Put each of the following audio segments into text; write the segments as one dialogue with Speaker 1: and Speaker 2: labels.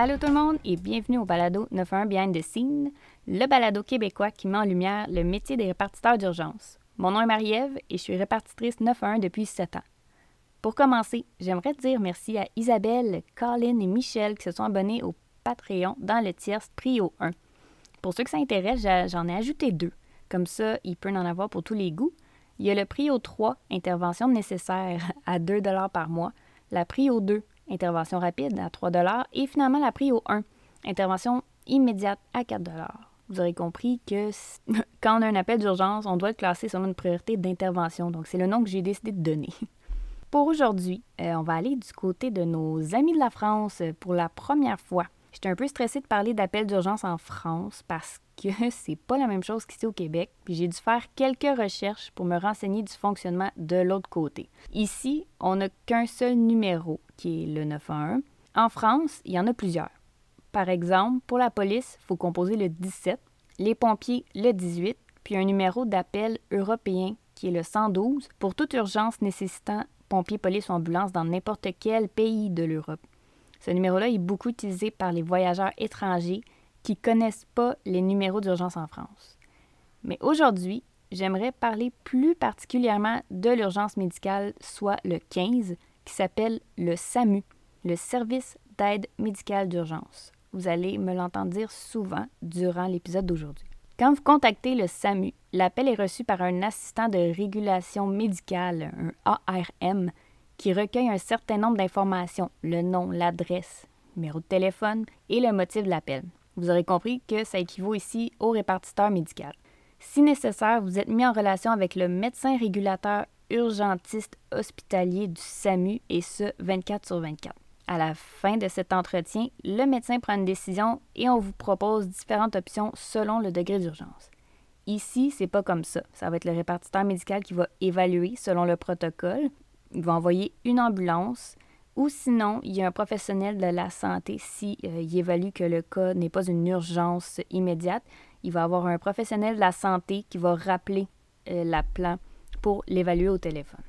Speaker 1: Allô tout le monde et bienvenue au balado 91 Behind the Scene, le balado québécois qui met en lumière le métier des répartiteurs d'urgence. Mon nom est Marie-Ève et je suis répartitrice 91 depuis 7 ans. Pour commencer, j'aimerais dire merci à Isabelle, Colin et Michel qui se sont abonnés au Patreon dans le tierce Prio 1. Pour ceux que ça intéresse, j'en ai ajouté deux. Comme ça, il peut en avoir pour tous les goûts. Il y a le Prio 3, intervention nécessaire à 2 par mois, la Prio 2, intervention rapide à 3 et finalement la Prio 1, intervention immédiate à 4 Vous aurez compris que quand on a un appel d'urgence, on doit le classer selon une priorité d'intervention. Donc, c'est le nom que j'ai décidé de donner. Pour aujourd'hui, euh, on va aller du côté de nos amis de la France pour la première fois. J'étais un peu stressée de parler d'appels d'urgence en France parce que c'est pas la même chose qu'ici au Québec, puis j'ai dû faire quelques recherches pour me renseigner du fonctionnement de l'autre côté. Ici, on n'a qu'un seul numéro, qui est le 911. En France, il y en a plusieurs. Par exemple, pour la police, il faut composer le 17, les pompiers le 18, puis un numéro d'appel européen qui est le 112 pour toute urgence nécessitant pompiers, police ou ambulance dans n'importe quel pays de l'Europe. Ce numéro-là est beaucoup utilisé par les voyageurs étrangers qui ne connaissent pas les numéros d'urgence en France. Mais aujourd'hui, j'aimerais parler plus particulièrement de l'urgence médicale, soit le 15, qui s'appelle le SAMU, le Service d'aide médicale d'urgence. Vous allez me l'entendre dire souvent durant l'épisode d'aujourd'hui. Quand vous contactez le SAMU, l'appel est reçu par un assistant de régulation médicale, un ARM, qui recueille un certain nombre d'informations, le nom, l'adresse, numéro de téléphone et le motif de l'appel. Vous aurez compris que ça équivaut ici au répartiteur médical. Si nécessaire, vous êtes mis en relation avec le médecin régulateur urgentiste hospitalier du SAMU et ce 24 sur 24. À la fin de cet entretien, le médecin prend une décision et on vous propose différentes options selon le degré d'urgence. Ici, c'est pas comme ça. Ça va être le répartiteur médical qui va évaluer selon le protocole va envoyer une ambulance ou sinon, il y a un professionnel de la santé, si euh, il évalue que le cas n'est pas une urgence immédiate, il va avoir un professionnel de la santé qui va rappeler euh, la plan pour l'évaluer au téléphone.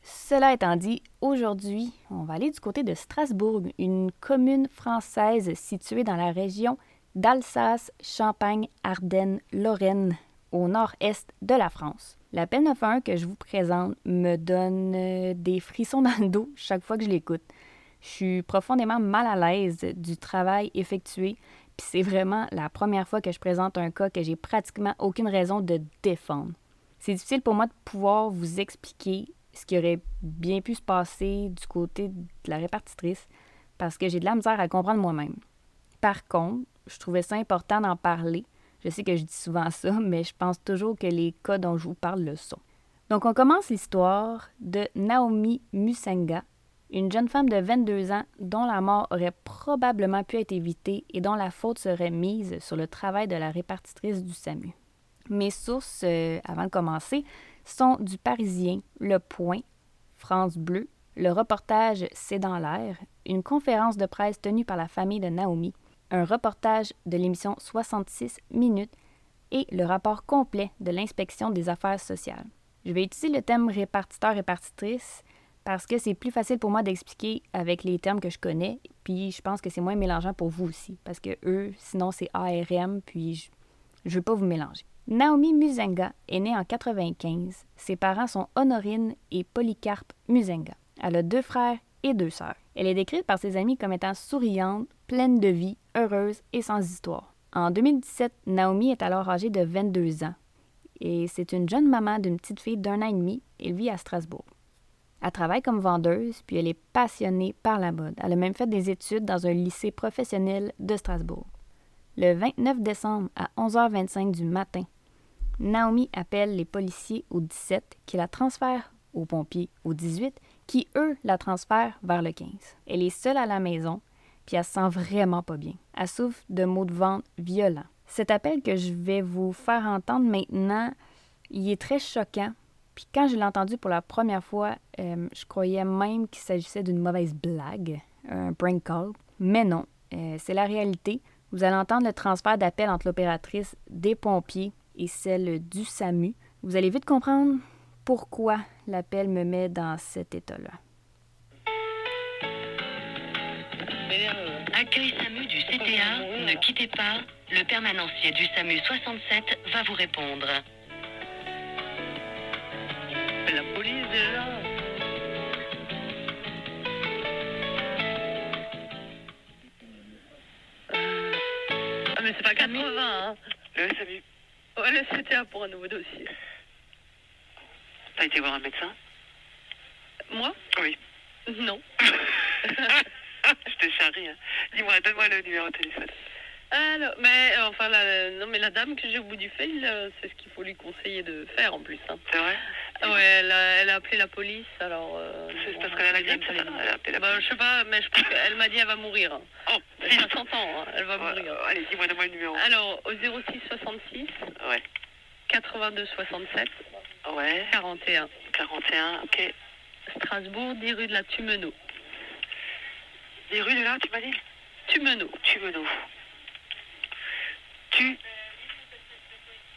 Speaker 1: Cela étant dit, aujourd'hui, on va aller du côté de Strasbourg, une commune française située dans la région d'Alsace, Champagne, Ardennes, Lorraine, au nord-est de la France. L'appel 91 que je vous présente me donne euh, des frissons dans le dos chaque fois que je l'écoute. Je suis profondément mal à l'aise du travail effectué, puis c'est vraiment la première fois que je présente un cas que j'ai pratiquement aucune raison de défendre. C'est difficile pour moi de pouvoir vous expliquer ce qui aurait bien pu se passer du côté de la répartitrice parce que j'ai de la misère à comprendre moi-même. Par contre, je trouvais ça important d'en parler je sais que je dis souvent ça, mais je pense toujours que les cas dont je vous parle le sont. Donc, on commence l'histoire de Naomi Musenga, une jeune femme de 22 ans dont la mort aurait probablement pu être évitée et dont la faute serait mise sur le travail de la répartitrice du SAMU. Mes sources, euh, avant de commencer, sont du Parisien, Le Point, France Bleu, le reportage C'est dans l'air, une conférence de presse tenue par la famille de Naomi, un reportage de l'émission 66 minutes et le rapport complet de l'inspection des affaires sociales. Je vais utiliser le thème répartiteur-répartitrice parce que c'est plus facile pour moi d'expliquer avec les termes que je connais, puis je pense que c'est moins mélangeant pour vous aussi, parce que eux, sinon c'est ARM, puis je ne veux pas vous mélanger. Naomi Musenga est née en 95. Ses parents sont Honorine et Polycarpe Musenga. Elle a deux frères et deux sœurs. Elle est décrite par ses amis comme étant souriante, pleine de vie, heureuse et sans histoire. En 2017, Naomi est alors âgée de 22 ans et c'est une jeune maman d'une petite fille d'un an et demi. Elle vit à Strasbourg. Elle travaille comme vendeuse, puis elle est passionnée par la mode. Elle a même fait des études dans un lycée professionnel de Strasbourg. Le 29 décembre à 11h25 du matin, Naomi appelle les policiers au 17 qui la transfèrent aux pompiers au 18 qui, eux, la transfèrent vers le 15. Elle est seule à la maison, puis elle se sent vraiment pas bien. Elle souffre de maux de ventre violents. Cet appel que je vais vous faire entendre maintenant, il est très choquant. Puis quand je l'ai entendu pour la première fois, euh, je croyais même qu'il s'agissait d'une mauvaise blague, un prank call. Mais non, euh, c'est la réalité. Vous allez entendre le transfert d'appel entre l'opératrice des pompiers et celle du SAMU. Vous allez vite comprendre pourquoi l'appel me met dans cet état-là.
Speaker 2: Accueil SAMU du CTA, ne quittez pas. Le permanencier du SAMU 67 va vous répondre.
Speaker 3: La police déjà. Ah mais c'est pas 80 hein.
Speaker 4: Le SAMU.
Speaker 3: Ouais, le CTA pour un nouveau dossier.
Speaker 4: T'as été voir un médecin?
Speaker 3: Moi?
Speaker 4: Oui.
Speaker 3: Non.
Speaker 4: Je te charrie. Hein. Dis-moi, donne-moi le numéro de téléphone.
Speaker 3: Alors, mais euh, enfin, la, non, mais la dame que j'ai au bout du fil, euh, c'est ce qu'il faut lui conseiller de faire en plus. Hein.
Speaker 4: C'est vrai
Speaker 3: Ah ouais, elle a, elle a appelé la police, alors. euh,
Speaker 4: C'est
Speaker 3: bon,
Speaker 4: parce qu'elle a la grippe,
Speaker 3: les
Speaker 4: Elle a appelé la
Speaker 3: bah, je sais pas, mais je pense qu'elle m'a dit elle va mourir. hein.
Speaker 4: Oh,
Speaker 3: Ça
Speaker 4: vite.
Speaker 3: s'entend, hein, elle va
Speaker 4: Ouais,
Speaker 3: mourir.
Speaker 4: Allez, dis-moi, donne-moi le numéro.
Speaker 3: Alors, au 06 66
Speaker 4: Ouais.
Speaker 3: 82 67
Speaker 4: Ouais.
Speaker 3: 41,
Speaker 4: 41, ok.
Speaker 3: Strasbourg, 10 rue de la Tumeno.
Speaker 4: Des rues de là, tu m'as dit
Speaker 3: Tumeno.
Speaker 4: Tumeno. Tu.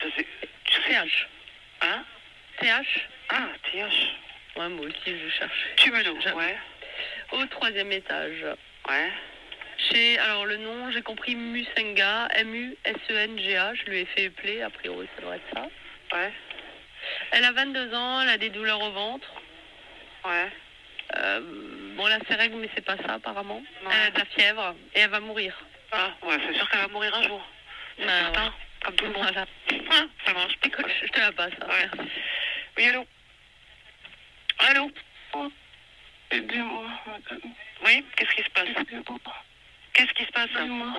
Speaker 3: TH.
Speaker 4: Hein
Speaker 3: TH
Speaker 4: Ah, TH.
Speaker 3: Ouais, moi aussi, je cherche.
Speaker 4: Tumeno,
Speaker 3: Jamais.
Speaker 4: ouais.
Speaker 3: Au troisième étage.
Speaker 4: Ouais.
Speaker 3: Chez, alors le nom, j'ai compris Musenga, M-U-S-E-N-G-A. Je lui ai fait appeler, a priori, ça doit être ça.
Speaker 4: Ouais.
Speaker 3: Elle a 22 ans, elle a des douleurs au ventre.
Speaker 4: Ouais.
Speaker 3: Euh, bon, elle a ses règles, mais c'est pas ça, apparemment. Elle a de la fièvre et elle va mourir.
Speaker 4: Ah, ouais, c'est sûr qu'elle va mourir un jour. C'est
Speaker 3: Bah,
Speaker 4: certain.
Speaker 3: ouais.
Speaker 4: Comme tout le monde.
Speaker 3: Voilà.
Speaker 4: Ah, ça marche.
Speaker 3: Écoute, je te la passe. hein.
Speaker 4: Ouais. Oui, allô Allô
Speaker 5: Aidez-moi, madame.
Speaker 4: Oui, qu'est-ce qui se passe. Qu'est-ce qui se passe
Speaker 5: Aidez-moi.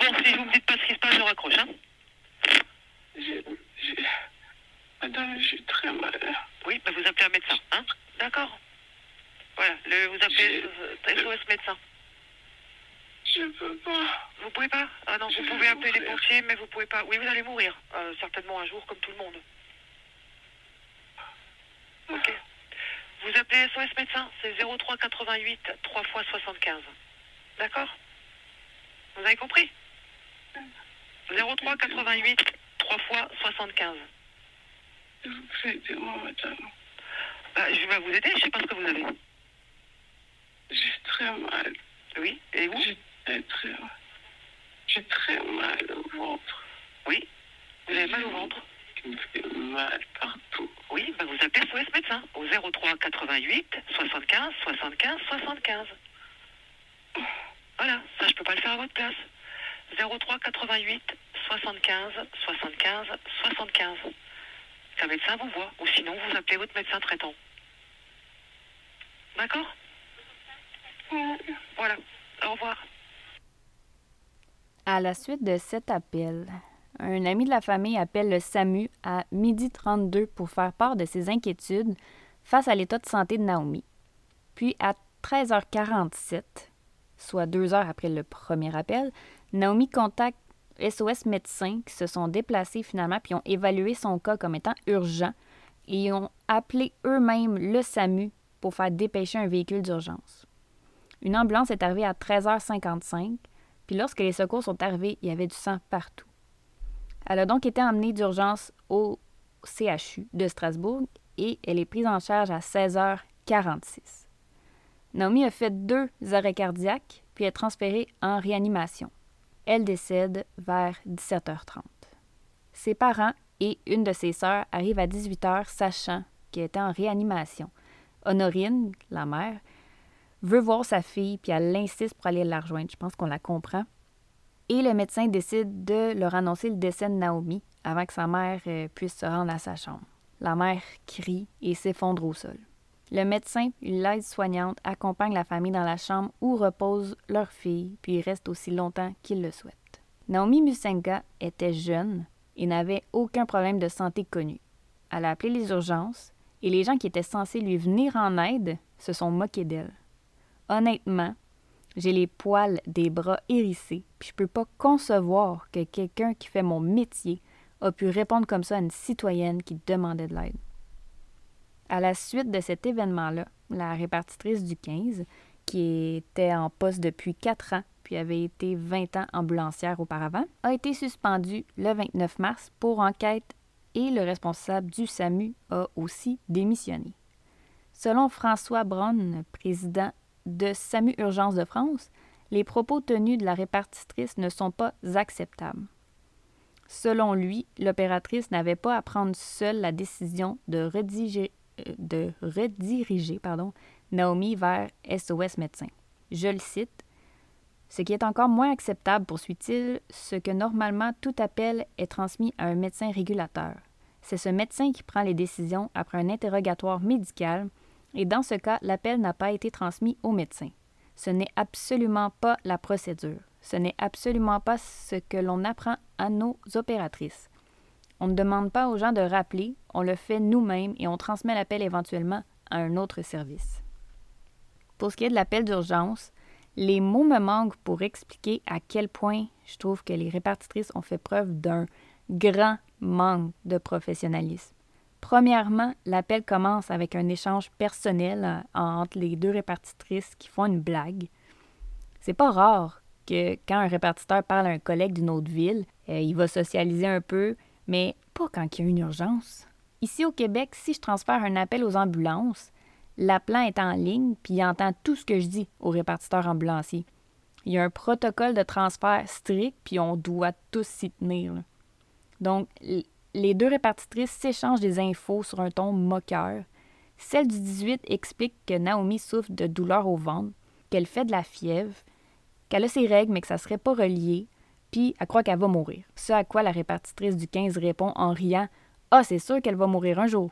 Speaker 4: Bon, si vous me dites pas ce qui se passe, je raccroche, hein
Speaker 5: J'ai- j'ai- Madame, je suis très mal.
Speaker 4: Oui, bah vous appelez un médecin, hein D'accord. Voilà, le, vous appelez
Speaker 5: J'ai-
Speaker 4: euh, SOS médecin.
Speaker 5: Je peux pas.
Speaker 4: Vous pouvez pas? Ah non,
Speaker 5: Je
Speaker 4: vous pouvez appeler les pompiers, mais vous pouvez pas. Oui, vous allez mourir, euh, certainement un jour, comme tout le monde. Ok. Vous appelez SOS médecin, c'est 03 88 3 fois 75. D'accord? Vous avez compris? 03 88 3 fois 75.
Speaker 5: S'il vous aidez-moi, madame.
Speaker 4: Bah, je vais vous aider, je sais pas ce que vous avez.
Speaker 5: J'ai très mal.
Speaker 4: Oui, et vous
Speaker 5: J'ai très, très mal. J'ai très mal au ventre.
Speaker 4: Oui. Vous avez mal au ventre
Speaker 5: Il me fait mal partout.
Speaker 4: Oui, bah vous appelez SOS médecin au 03 88 75 75 75. Voilà, ça je peux pas le faire à votre place. 03 88 75 75 75. Qu'un médecin vous voit, ou sinon vous appelez votre médecin traitant. D'accord? Voilà. Au revoir.
Speaker 1: À la suite de cet appel, un ami de la famille appelle le SAMU à midi 32 pour faire part de ses inquiétudes face à l'état de santé de Naomi. Puis à 13h47, soit deux heures après le premier appel, Naomi contacte SOS médecins qui se sont déplacés finalement puis ont évalué son cas comme étant urgent et ont appelé eux-mêmes le SAMU pour faire dépêcher un véhicule d'urgence. Une ambulance est arrivée à 13h55 puis lorsque les secours sont arrivés, il y avait du sang partout. Elle a donc été emmenée d'urgence au CHU de Strasbourg et elle est prise en charge à 16h46. Naomi a fait deux arrêts cardiaques puis est transférée en réanimation. Elle décède vers 17h30. Ses parents et une de ses sœurs arrivent à 18h sachant qu'elle était en réanimation. Honorine, la mère, veut voir sa fille, puis elle insiste pour aller la rejoindre. Je pense qu'on la comprend. Et le médecin décide de leur annoncer le décès de Naomi avant que sa mère euh, puisse se rendre à sa chambre. La mère crie et s'effondre au sol. Le médecin et l'aide-soignante accompagnent la famille dans la chambre où repose leur fille, puis ils restent aussi longtemps qu'ils le souhaitent. Naomi Musenga était jeune et n'avait aucun problème de santé connu. Elle a appelé les urgences et les gens qui étaient censés lui venir en aide se sont moqués d'elle. Honnêtement, j'ai les poils des bras hérissés, puis je peux pas concevoir que quelqu'un qui fait mon métier a pu répondre comme ça à une citoyenne qui demandait de l'aide. À la suite de cet événement-là, la répartitrice du 15, qui était en poste depuis 4 ans puis avait été 20 ans ambulancière auparavant, a été suspendue le 29 mars pour enquête et le responsable du SAMU a aussi démissionné. Selon François Braun, président de SAMU Urgence de France, les propos tenus de la répartitrice ne sont pas acceptables. Selon lui, l'opératrice n'avait pas à prendre seule la décision de rediriger, euh, rediriger Naomi vers SOS médecin. Je le cite. Ce qui est encore moins acceptable, poursuit-il, ce que normalement tout appel est transmis à un médecin régulateur. C'est ce médecin qui prend les décisions après un interrogatoire médical, et dans ce cas, l'appel n'a pas été transmis au médecin. Ce n'est absolument pas la procédure. Ce n'est absolument pas ce que l'on apprend à nos opératrices. On ne demande pas aux gens de rappeler, on le fait nous-mêmes et on transmet l'appel éventuellement à un autre service. Pour ce qui est de l'appel d'urgence, les mots me manquent pour expliquer à quel point je trouve que les répartitrices ont fait preuve d'un grand manque de professionnalisme. Premièrement, l'appel commence avec un échange personnel euh, entre les deux répartitrices qui font une blague. C'est pas rare que quand un répartiteur parle à un collègue d'une autre ville, euh, il va socialiser un peu, mais pas quand il y a une urgence. Ici au Québec, si je transfère un appel aux ambulances, l'appelant est en ligne puis il entend tout ce que je dis au répartiteur ambulancier. Il y a un protocole de transfert strict puis on doit tous s'y tenir. Donc, les deux répartitrices s'échangent des infos sur un ton moqueur. Celle du 18 explique que Naomi souffre de douleurs au ventre, qu'elle fait de la fièvre, qu'elle a ses règles mais que ça serait pas relié, puis elle croit qu'elle va mourir. Ce à quoi la répartitrice du 15 répond en riant Ah, c'est sûr qu'elle va mourir un jour.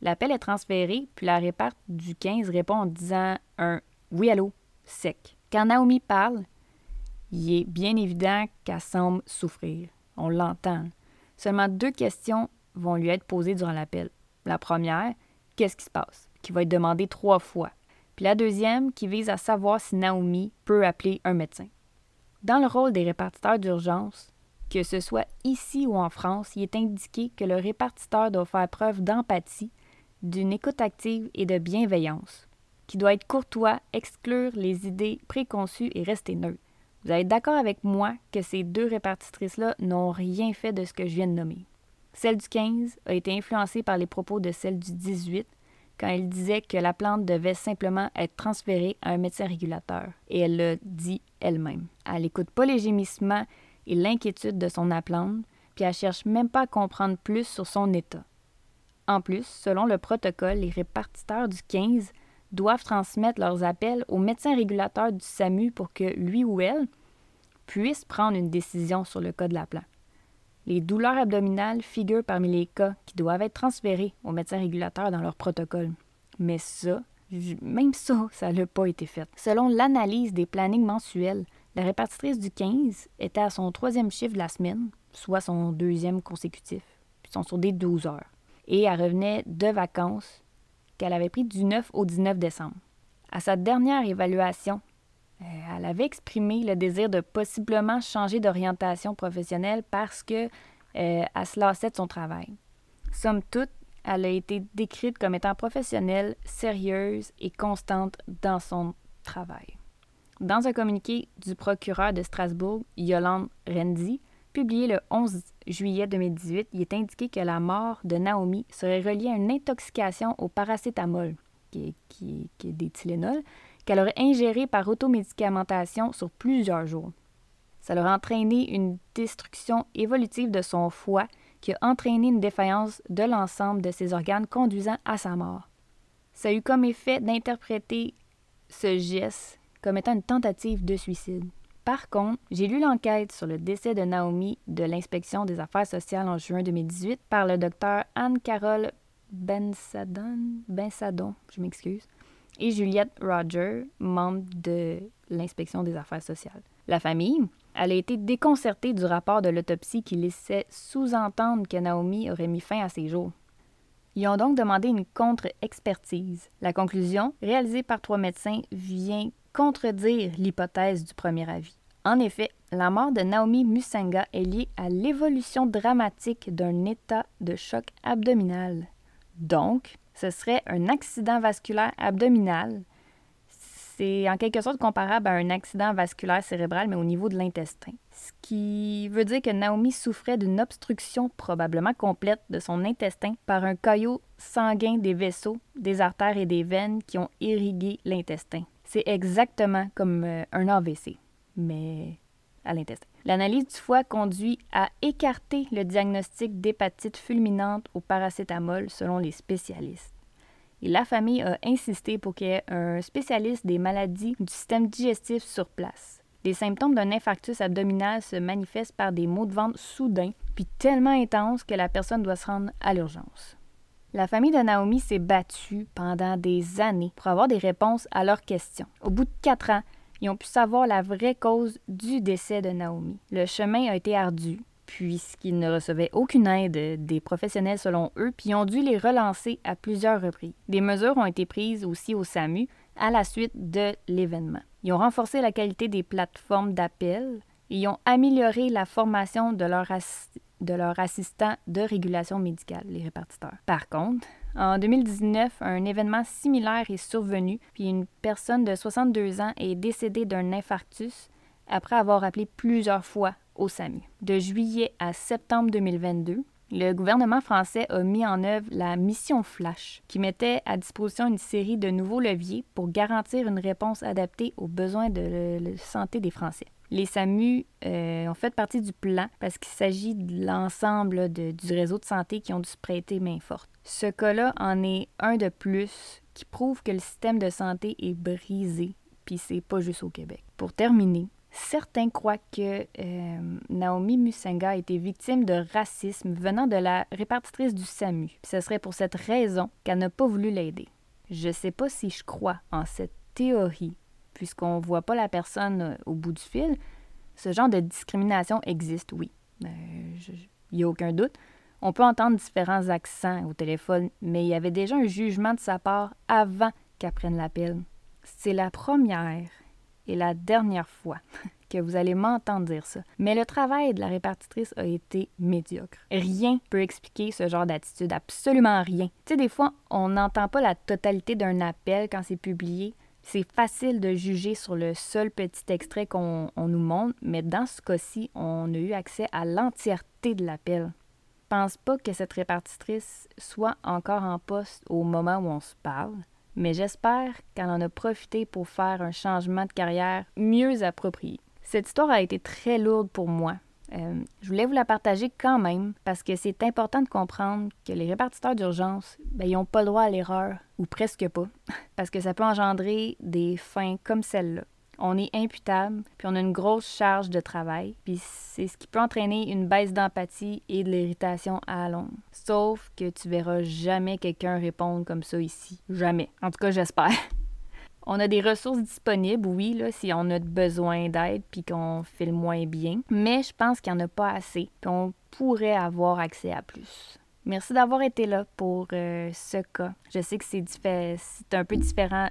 Speaker 1: L'appel est transféré, puis la réparte du 15 répond en disant un Oui, allô, sec. Quand Naomi parle, il est bien évident qu'elle semble souffrir. On l'entend. Seulement deux questions vont lui être posées durant l'appel. La première, qu'est-ce qui se passe, qui va être demandée trois fois. Puis la deuxième, qui vise à savoir si Naomi peut appeler un médecin. Dans le rôle des répartiteurs d'urgence, que ce soit ici ou en France, il est indiqué que le répartiteur doit faire preuve d'empathie, d'une écoute active et de bienveillance, qui doit être courtois, exclure les idées préconçues et rester neutre. Vous êtes d'accord avec moi que ces deux répartitrices-là n'ont rien fait de ce que je viens de nommer. Celle du 15 a été influencée par les propos de celle du 18 quand elle disait que la plante devait simplement être transférée à un médecin régulateur. Et elle l'a dit elle-même. Elle n'écoute pas les gémissements et l'inquiétude de son appelante, puis elle cherche même pas à comprendre plus sur son état. En plus, selon le protocole, les répartiteurs du 15 doivent transmettre leurs appels au médecin régulateur du SAMU pour que lui ou elle puisse prendre une décision sur le cas de la plante. Les douleurs abdominales figurent parmi les cas qui doivent être transférés au médecin régulateur dans leur protocole. Mais ça, même ça, ça n'a pas été fait. Selon l'analyse des plannings mensuels, la répartitrice du 15 était à son troisième chiffre de la semaine, soit son deuxième consécutif, puis sont sur des 12 heures. Et elle revenait de vacances qu'elle avait pris du 9 au 19 décembre. À sa dernière évaluation, euh, elle avait exprimé le désir de possiblement changer d'orientation professionnelle parce que euh, se lassait de son travail. Somme toute, elle a été décrite comme étant professionnelle, sérieuse et constante dans son travail. Dans un communiqué du procureur de Strasbourg, Yolande Renzi, publié le 11 juillet 2018, il est indiqué que la mort de Naomi serait reliée à une intoxication au paracétamol, qui est, des Tylenol, qu'elle aurait ingéré par automédicamentation sur plusieurs jours. Ça leur a entraîné une destruction évolutive de son foie qui a entraîné une défaillance de l'ensemble de ses organes conduisant à sa mort. Ça a eu comme effet d'interpréter ce geste comme étant une tentative de suicide. Par contre, j'ai lu l'enquête sur le décès de Naomi de l'inspection des affaires sociales en juin 2018 par le docteur Anne-Carole Bensadon, Bensadon, je m'excuse, et Juliette Roger, membre de l'inspection des affaires sociales. La famille, elle a été déconcertée du rapport de l'autopsie qui laissait sous-entendre que Naomi aurait mis fin à ses jours. Ils ont donc demandé une contre-expertise. La conclusion, réalisée par trois médecins, vient contredire l'hypothèse du premier avis. En effet, la mort de Naomi Musenga est liée à l'évolution dramatique d'un état de choc abdominal. Donc, ce serait un accident vasculaire abdominal. C'est en quelque sorte comparable à un accident vasculaire cérébral, mais au niveau de l'intestin. Ce qui veut dire que Naomi souffrait d'une obstruction probablement complète de son intestin par un caillot sanguin des vaisseaux, des artères et des veines qui ont irrigué l'intestin. C'est exactement comme euh, un AVC, mais à l'intestin. L'analyse du foie conduit à écarter le diagnostic d'hépatite fulminante au paracétamol selon les spécialistes. Et la famille a insisté pour qu'il y ait un spécialiste des maladies du système digestif sur place. Les symptômes d'un infarctus abdominal se manifestent par des maux de ventre soudains, puis tellement intenses que la personne doit se rendre à l'urgence. La famille de Naomi s'est battue pendant des années pour avoir des réponses à leurs questions. Au bout de quatre ans, ils ont pu savoir la vraie cause du décès de Naomi. Le chemin a été ardu, puisqu'ils ne recevaient aucune aide des professionnels selon eux, puis ont dû les relancer à plusieurs reprises. Des mesures ont été prises aussi au SAMU à la suite de l'événement. Ils ont renforcé la qualité des plateformes d'appel et ils ont amélioré la formation de leurs de leur assistants de régulation médicale, les répartiteurs. Par contre, en 2019, un événement similaire est survenu, puis une personne de 62 ans est décédée d'un infarctus après avoir appelé plusieurs fois au SAMU. De juillet à septembre 2022, le gouvernement français a mis en œuvre la mission Flash, qui mettait à disposition une série de nouveaux leviers pour garantir une réponse adaptée aux besoins de santé des Français. Les SAMU euh, ont fait partie du plan parce qu'il s'agit de l'ensemble du réseau de santé qui ont dû se prêter main forte. Ce cas-là en est un de plus qui prouve que le système de santé est brisé, puis c'est pas juste au Québec. Pour terminer, certains croient que euh, Naomi Musenga a été victime de racisme venant de la répartitrice du SAMU. ce serait pour cette raison qu'elle n'a pas voulu l'aider. Je sais pas si je crois en cette théorie puisqu'on ne voit pas la personne euh, au bout du fil, ce genre de discrimination existe, oui. Euh, il n'y a aucun doute. On peut entendre différents accents au téléphone, mais il y avait déjà un jugement de sa part avant qu'elle prenne l'appel. C'est la première et la dernière fois que vous allez m'entendre dire ça. Mais le travail de la répartitrice a été médiocre. Rien peut expliquer ce genre d'attitude, absolument rien. Tu sais, des fois, on n'entend pas la totalité d'un appel quand c'est publié, c'est facile de juger sur le seul petit extrait qu'on nous montre, mais dans ce cas-ci, on a eu accès à l'entièreté de l'appel. Pense pas que cette répartitrice soit encore en poste au moment où on se parle, mais j'espère qu'elle en a profité pour faire un changement de carrière mieux approprié. Cette histoire a été très lourde pour moi, euh, je voulais vous la partager quand même parce que c'est important de comprendre que les répartiteurs d'urgence, ben, ils n'ont pas le droit à l'erreur, ou presque pas, parce que ça peut engendrer des fins comme celle-là. On est imputable, puis on a une grosse charge de travail, puis c'est ce qui peut entraîner une baisse d'empathie et de l'irritation à long. Sauf que tu verras jamais quelqu'un répondre comme ça ici. Jamais. En tout cas, j'espère. On a des ressources disponibles, oui, si on a besoin d'aide puis qu'on fait le moins bien, mais je pense qu'il n'y en a pas assez, puis on pourrait avoir accès à plus. Merci d'avoir été là pour euh, ce cas. Je sais que c'est un peu différent.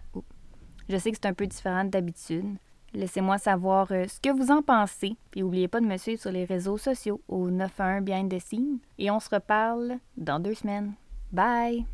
Speaker 1: Je sais que c'est un peu différent d'habitude. Laissez-moi savoir euh, ce que vous en pensez. Puis n'oubliez pas de me suivre sur les réseaux sociaux au 91 Behind the Scene. Et on se reparle dans deux semaines. Bye!